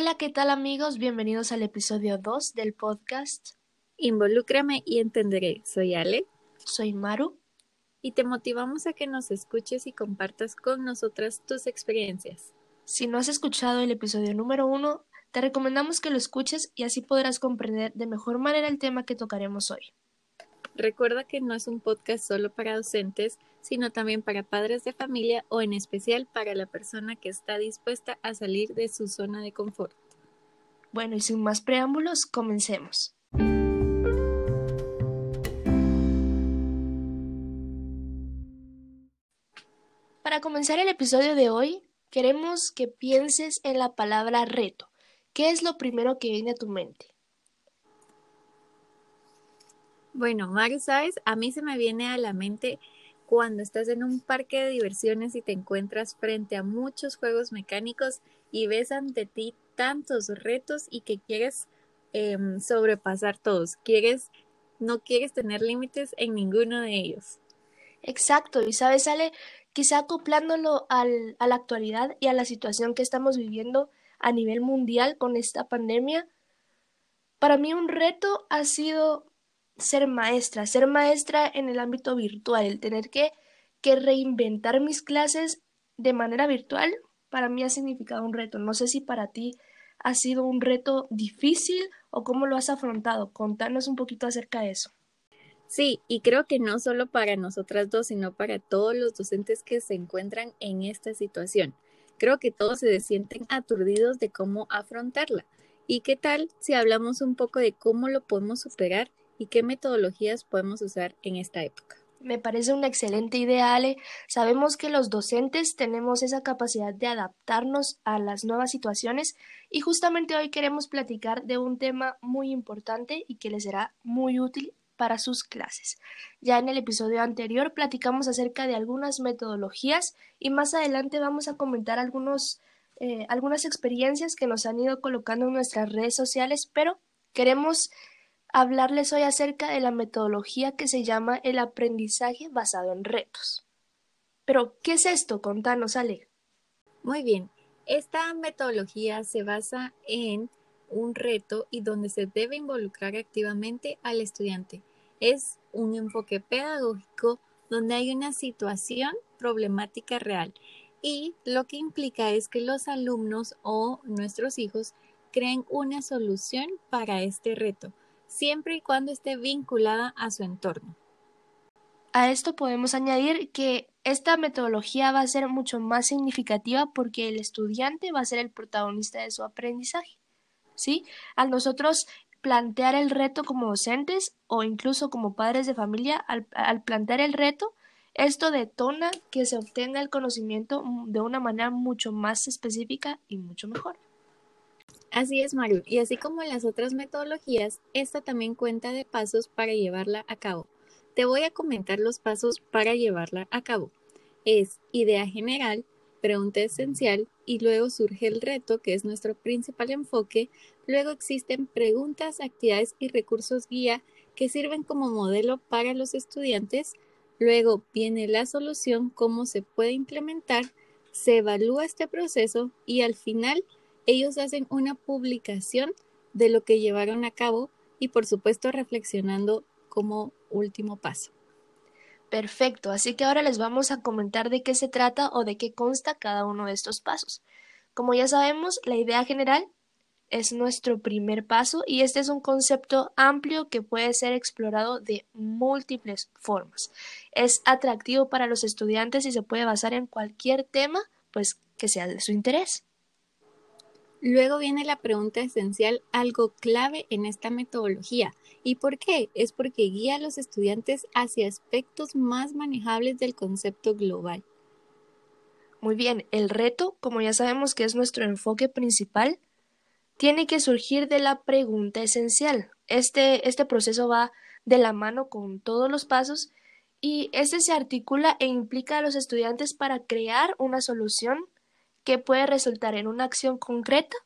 Hola, ¿qué tal amigos? Bienvenidos al episodio 2 del podcast. Involúcrame y entenderé. Soy Ale. Soy Maru. Y te motivamos a que nos escuches y compartas con nosotras tus experiencias. Si no has escuchado el episodio número 1, te recomendamos que lo escuches y así podrás comprender de mejor manera el tema que tocaremos hoy. Recuerda que no es un podcast solo para docentes, sino también para padres de familia o en especial para la persona que está dispuesta a salir de su zona de confort. Bueno, y sin más preámbulos, comencemos. Para comenzar el episodio de hoy, queremos que pienses en la palabra reto. ¿Qué es lo primero que viene a tu mente? Bueno, Mario, ¿sabes? A mí se me viene a la mente cuando estás en un parque de diversiones y te encuentras frente a muchos juegos mecánicos y ves ante ti tantos retos y que quieres em, sobrepasar todos. Quieres, no quieres tener límites en ninguno de ellos. Exacto, y sabes, Ale, quizá acoplándolo al, a la actualidad y a la situación que estamos viviendo a nivel mundial con esta pandemia, para mí un reto ha sido ser maestra, ser maestra en el ámbito virtual, el tener que, que reinventar mis clases de manera virtual, para mí ha significado un reto. No sé si para ti ha sido un reto difícil o cómo lo has afrontado. Contanos un poquito acerca de eso. Sí, y creo que no solo para nosotras dos, sino para todos los docentes que se encuentran en esta situación. Creo que todos se sienten aturdidos de cómo afrontarla. ¿Y qué tal si hablamos un poco de cómo lo podemos superar y qué metodologías podemos usar en esta época. Me parece una excelente idea, Ale. Sabemos que los docentes tenemos esa capacidad de adaptarnos a las nuevas situaciones y justamente hoy queremos platicar de un tema muy importante y que les será muy útil para sus clases. Ya en el episodio anterior platicamos acerca de algunas metodologías y más adelante vamos a comentar algunos, eh, algunas experiencias que nos han ido colocando en nuestras redes sociales, pero queremos hablarles hoy acerca de la metodología que se llama el aprendizaje basado en retos. Pero, ¿qué es esto? Contanos, Ale. Muy bien, esta metodología se basa en un reto y donde se debe involucrar activamente al estudiante. Es un enfoque pedagógico donde hay una situación problemática real y lo que implica es que los alumnos o nuestros hijos creen una solución para este reto siempre y cuando esté vinculada a su entorno. A esto podemos añadir que esta metodología va a ser mucho más significativa porque el estudiante va a ser el protagonista de su aprendizaje. ¿Sí? Al nosotros plantear el reto como docentes o incluso como padres de familia, al plantear el reto, esto detona que se obtenga el conocimiento de una manera mucho más específica y mucho mejor. Así es, Maru. Y así como las otras metodologías, esta también cuenta de pasos para llevarla a cabo. Te voy a comentar los pasos para llevarla a cabo. Es idea general, pregunta esencial y luego surge el reto, que es nuestro principal enfoque. Luego existen preguntas, actividades y recursos guía que sirven como modelo para los estudiantes. Luego viene la solución, cómo se puede implementar, se evalúa este proceso y al final ellos hacen una publicación de lo que llevaron a cabo y por supuesto reflexionando como último paso. Perfecto, así que ahora les vamos a comentar de qué se trata o de qué consta cada uno de estos pasos. Como ya sabemos, la idea general es nuestro primer paso y este es un concepto amplio que puede ser explorado de múltiples formas. Es atractivo para los estudiantes y se puede basar en cualquier tema pues que sea de su interés. Luego viene la pregunta esencial, algo clave en esta metodología. ¿Y por qué? Es porque guía a los estudiantes hacia aspectos más manejables del concepto global. Muy bien, el reto, como ya sabemos que es nuestro enfoque principal, tiene que surgir de la pregunta esencial. Este, este proceso va de la mano con todos los pasos y este se articula e implica a los estudiantes para crear una solución que puede resultar en una acción concreta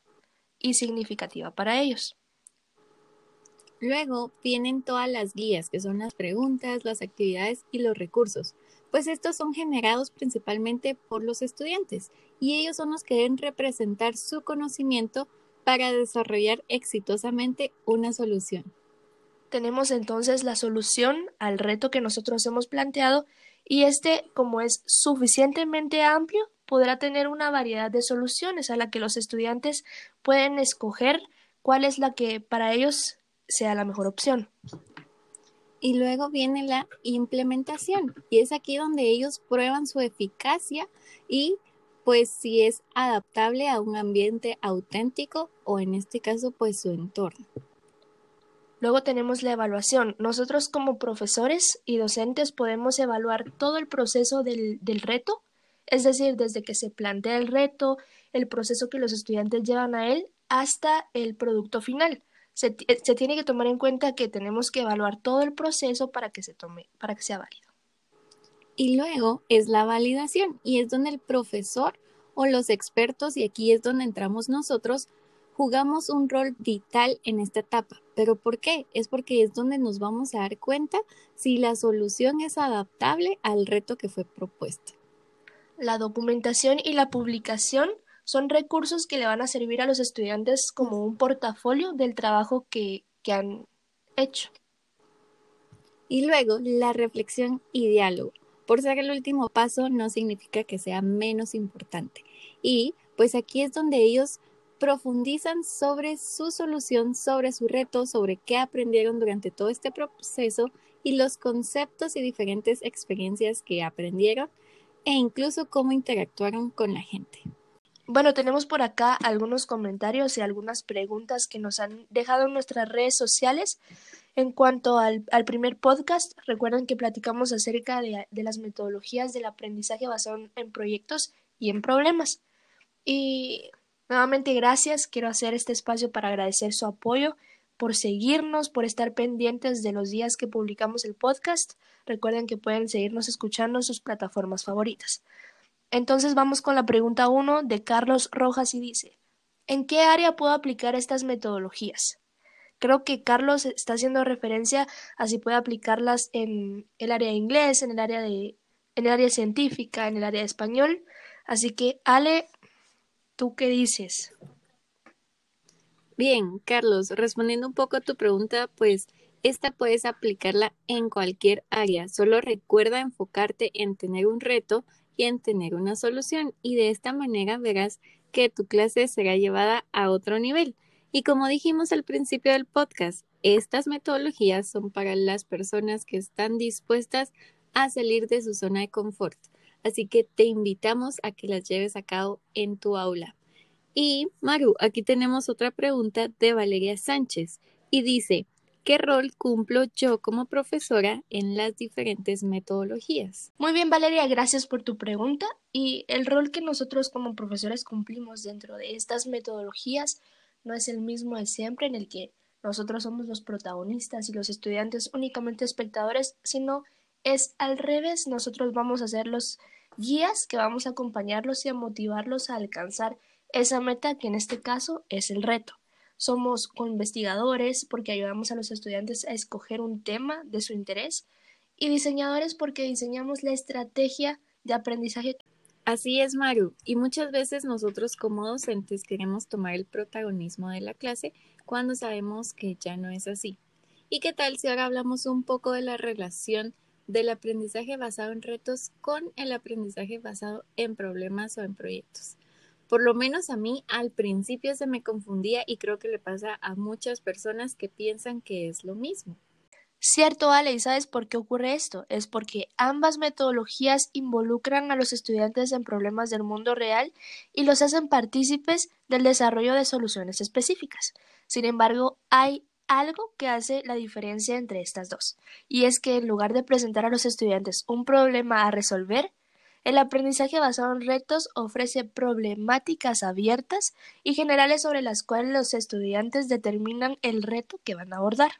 y significativa para ellos. Luego vienen todas las guías, que son las preguntas, las actividades y los recursos, pues estos son generados principalmente por los estudiantes y ellos son los que deben representar su conocimiento para desarrollar exitosamente una solución. Tenemos entonces la solución al reto que nosotros hemos planteado y este, como es suficientemente amplio, podrá tener una variedad de soluciones a la que los estudiantes pueden escoger cuál es la que para ellos sea la mejor opción. Y luego viene la implementación y es aquí donde ellos prueban su eficacia y pues si es adaptable a un ambiente auténtico o en este caso pues su entorno. Luego tenemos la evaluación. Nosotros como profesores y docentes podemos evaluar todo el proceso del, del, reto, es decir, desde que se plantea el reto, el proceso que los estudiantes llevan a él, hasta el producto final. Se, se tiene que tomar en cuenta que tenemos que evaluar todo el proceso para que se tome, para que sea válido. Y luego es la validación y es donde el profesor o los expertos, y aquí es donde entramos nosotros, jugamos un rol vital en esta etapa. ¿Pero por qué? Es porque es donde nos vamos a dar cuenta si la solución es adaptable al reto que fue propuesto. La documentación y la publicación son recursos que le van a servir a los estudiantes como un portafolio del trabajo que, que han hecho. Y luego la reflexión y diálogo. Por ser el último paso no significa que sea menos importante. Y pues aquí es donde ellos profundizan sobre su solución, sobre su reto, sobre qué aprendieron durante todo este proceso y los conceptos y diferentes experiencias que aprendieron e incluso cómo interactuaron con la gente. Bueno, tenemos por acá algunos comentarios y algunas preguntas que nos han dejado en nuestras redes sociales. En cuanto al, primer podcast, recuerden que platicamos acerca de, de, las metodologías del aprendizaje basado en proyectos y en problemas. Y nuevamente gracias, quiero hacer este espacio para agradecer su apoyo, por seguirnos, por estar pendientes de los días que publicamos el podcast. Recuerden que pueden seguirnos escuchando en sus plataformas favoritas. Entonces vamos con la pregunta 1 de Carlos Rojas y dice, ¿en qué área puedo aplicar estas metodologías? Creo que Carlos está haciendo referencia a si puede aplicarlas en el área de inglés, en el área de en el área científica, en el área español. Así que, Ale, ¿tú qué dices? Bien, Carlos, respondiendo un poco a tu pregunta, pues esta puedes aplicarla en cualquier área. Solo recuerda enfocarte en tener un reto y en tener una solución. Y de esta manera verás que tu clase será llevada a otro nivel. Y como dijimos al principio del podcast, estas metodologías son para las personas que están dispuestas a salir de su zona de confort. Así que te invitamos a que las lleves a cabo en tu aula. Y Maru, aquí tenemos otra pregunta de Valeria Sánchez y dice, ¿qué rol cumplo yo como profesora en las diferentes metodologías? Muy bien, Valeria, gracias por tu pregunta. Y el rol que nosotros como profesores cumplimos dentro de estas metodologías no es el mismo de siempre en el que nosotros somos los protagonistas y los estudiantes únicamente espectadores, sino es al revés, nosotros vamos a ser los guías que vamos a acompañarlos y a motivarlos a alcanzar esa meta que en este caso es el reto. Somos co-investigadores porque ayudamos a los estudiantes a escoger un tema de su interés y diseñadores porque diseñamos la estrategia de aprendizaje Así es, Maru, y muchas veces nosotros como docentes queremos tomar el protagonismo de la clase cuando sabemos que ya no es así. ¿Y qué tal si ahora hablamos un poco de la relación del aprendizaje basado en retos con el aprendizaje basado en problemas o en proyectos? Por lo menos a mí al principio se me confundía y creo que le pasa a muchas personas que piensan que es lo mismo. Cierto, Ale, ¿y sabes por qué ocurre esto? Es porque ambas metodologías involucran a los estudiantes en problemas del mundo real y los hacen partícipes del desarrollo de soluciones específicas. Sin embargo, hay algo que hace la diferencia entre estas dos, y es que en lugar de presentar a los estudiantes un problema a resolver, el aprendizaje basado en retos ofrece problemáticas abiertas y generales sobre las cuales los estudiantes determinan el reto que van a abordar.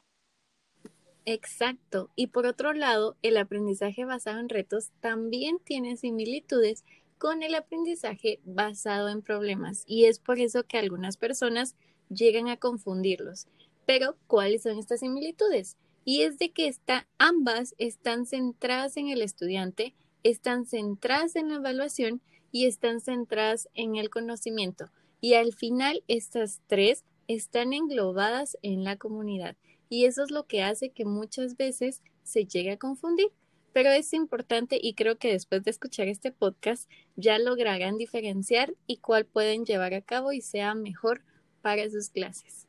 Exacto. Y por otro lado, el aprendizaje basado en retos también tiene similitudes con el aprendizaje basado en problemas y es por eso que algunas personas llegan a confundirlos. Pero, ¿cuáles son estas similitudes? Y es de que está, ambas están centradas en el estudiante, están centradas en la evaluación y están centradas en el conocimiento. Y al final estas tres están englobadas en la comunidad y eso es lo que hace que muchas veces se llegue a confundir. Pero es importante y creo que después de escuchar este podcast ya lograrán diferenciar y cuál pueden llevar a cabo y sea mejor para sus clases.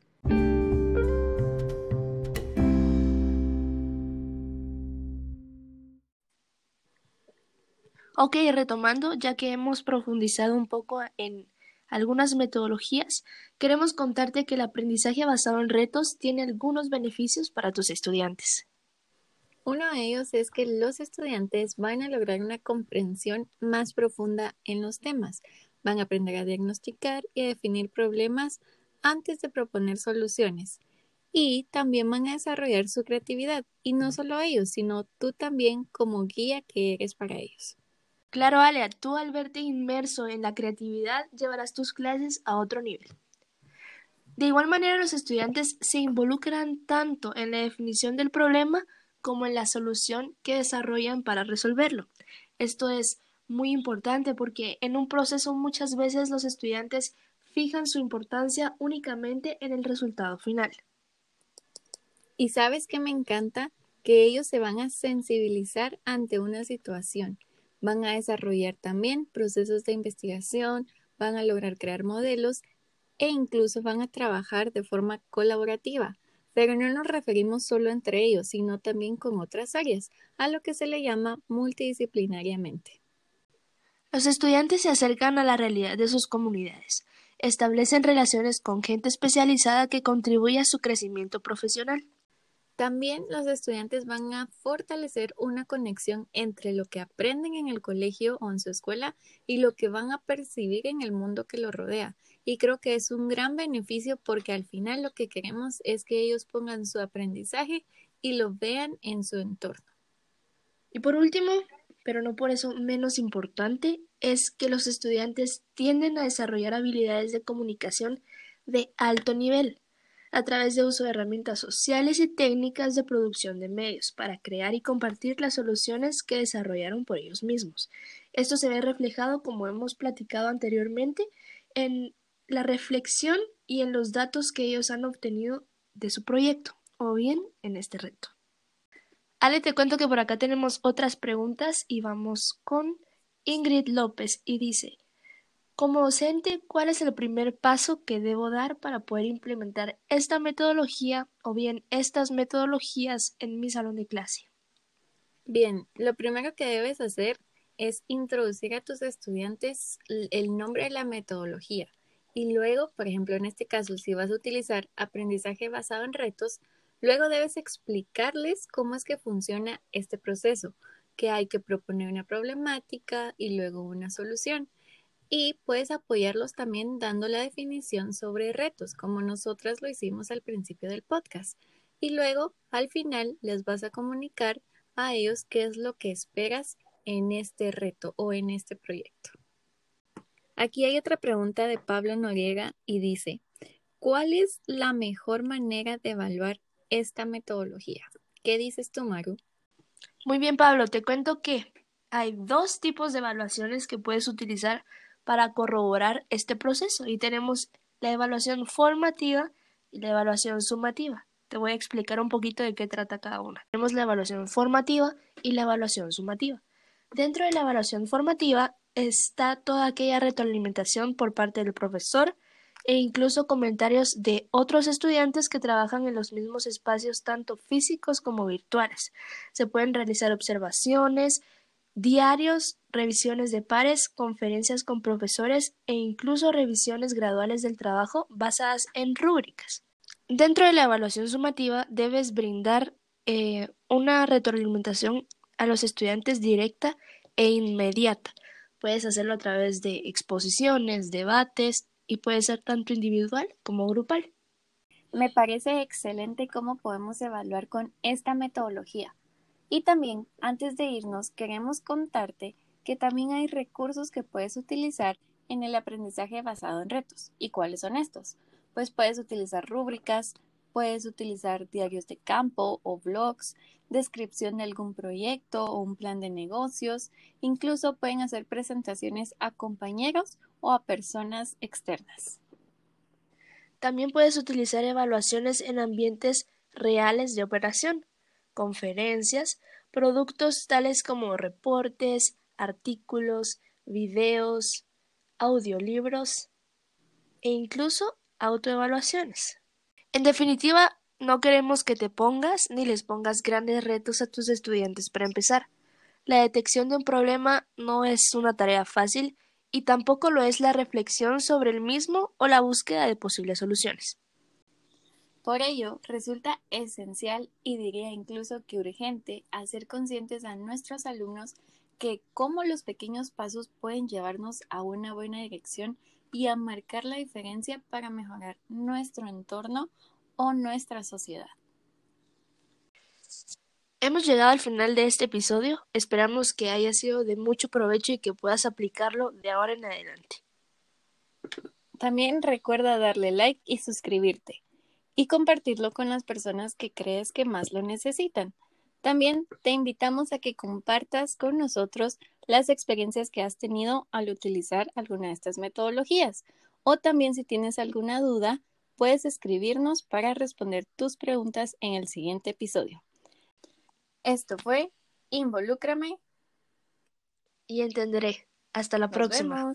Ok, retomando, ya que hemos profundizado un poco en algunas metodologías, queremos contarte que el aprendizaje basado en retos tiene algunos beneficios para tus estudiantes. Uno de ellos es que los estudiantes van a lograr una comprensión más profunda en los temas, van a aprender a diagnosticar y a definir problemas antes de proponer soluciones. Y también van a desarrollar su creatividad, y no solo ellos, sino tú también como guía que eres para ellos. Claro, Ale, tú al verte inmerso en la creatividad llevarás tus clases a otro nivel. De igual manera, los estudiantes se involucran tanto en la definición del problema como en la solución que desarrollan para resolverlo. Esto es muy importante porque en un proceso muchas veces los estudiantes fijan su importancia únicamente en el resultado final. Y sabes que me encanta que ellos se van a sensibilizar ante una situación van a desarrollar también procesos de investigación, van a lograr crear modelos e incluso van a trabajar de forma colaborativa. Pero no nos referimos solo entre ellos, sino también con otras áreas, a lo que se le llama multidisciplinariamente. Los estudiantes se acercan a la realidad de sus comunidades, establecen relaciones con gente especializada que contribuye a su crecimiento profesional. También los estudiantes van a fortalecer una conexión entre lo que aprenden en el colegio o en su escuela y lo que van a percibir en el mundo que los rodea. Y creo que es un gran beneficio porque al final lo que queremos es que ellos pongan su aprendizaje y lo vean en su entorno. Y por último, pero no por eso menos importante, es que los estudiantes tienden a desarrollar habilidades de comunicación de alto nivel a través de uso de herramientas sociales y técnicas de producción de medios para crear y compartir las soluciones que desarrollaron por ellos mismos. Esto se ve reflejado, como hemos platicado anteriormente, en la reflexión y en los datos que ellos han obtenido de su proyecto o bien en este reto. Ale, te cuento que por acá tenemos otras preguntas y vamos con Ingrid López y dice, como docente, ¿cuál es el primer paso que debo dar para poder implementar esta metodología o bien estas metodologías en mi salón de clase? Bien, lo primero que debes hacer es introducir a tus estudiantes el nombre de la metodología. Y luego, por ejemplo, en este caso, si vas a utilizar aprendizaje basado en retos, luego debes explicarles cómo es que funciona este proceso, que hay que proponer una problemática y luego una solución y puedes apoyarlos también dando la definición sobre retos, como nosotras lo hicimos al principio del podcast. Y luego, al final, les vas a comunicar a ellos qué es lo que esperas en este reto o en este proyecto. Aquí hay otra pregunta de Pablo Noriega y dice, ¿cuál es la mejor manera de evaluar esta metodología? ¿Qué dices tú, Maru? Muy bien, Pablo, te cuento que hay dos tipos de evaluaciones que puedes utilizar para corroborar este proceso y tenemos la evaluación formativa y la evaluación sumativa. Te voy a explicar un poquito de qué trata cada una. Tenemos la evaluación formativa y la evaluación sumativa. Dentro de la evaluación formativa está toda aquella retroalimentación por parte del profesor e incluso comentarios de otros estudiantes que trabajan en los mismos espacios tanto físicos como virtuales. Se pueden realizar observaciones, diarios, revisiones de pares, conferencias con profesores e incluso revisiones graduales del trabajo basadas en rúbricas. Dentro de la evaluación sumativa debes brindar eh, una retroalimentación a los estudiantes directa e inmediata. Puedes hacerlo a través de exposiciones, debates y puede ser tanto individual como grupal. Me parece excelente cómo podemos evaluar con esta metodología. Y también, antes de irnos, queremos contarte que también hay recursos que puedes utilizar en el aprendizaje basado en retos. ¿Y cuáles son estos? Pues puedes utilizar rúbricas, puedes utilizar diarios de campo o blogs, descripción de algún proyecto o un plan de negocios, incluso pueden hacer presentaciones a compañeros o a personas externas. También puedes utilizar evaluaciones en ambientes reales de operación, conferencias, productos tales como reportes, artículos, videos, audiolibros e incluso autoevaluaciones. En definitiva, no queremos que te pongas ni les pongas grandes retos a tus estudiantes para empezar. La detección de un problema no es una tarea fácil y tampoco lo es la reflexión sobre el mismo o la búsqueda de posibles soluciones. Por ello, resulta esencial y diría incluso que urgente hacer conscientes a nuestros alumnos que cómo los pequeños pasos pueden llevarnos a una buena dirección y a marcar la diferencia para mejorar nuestro entorno o nuestra sociedad. Hemos llegado al final de este episodio. Esperamos que haya sido de mucho provecho y que puedas aplicarlo de ahora en adelante. También recuerda darle like y suscribirte y compartirlo con las personas que crees que más lo necesitan. También te invitamos a que compartas con nosotros las experiencias que has tenido al utilizar alguna de estas metodologías o también si tienes alguna duda, puedes escribirnos para responder tus preguntas en el siguiente episodio. Esto fue Involúcrame y entenderé. Hasta la próxima.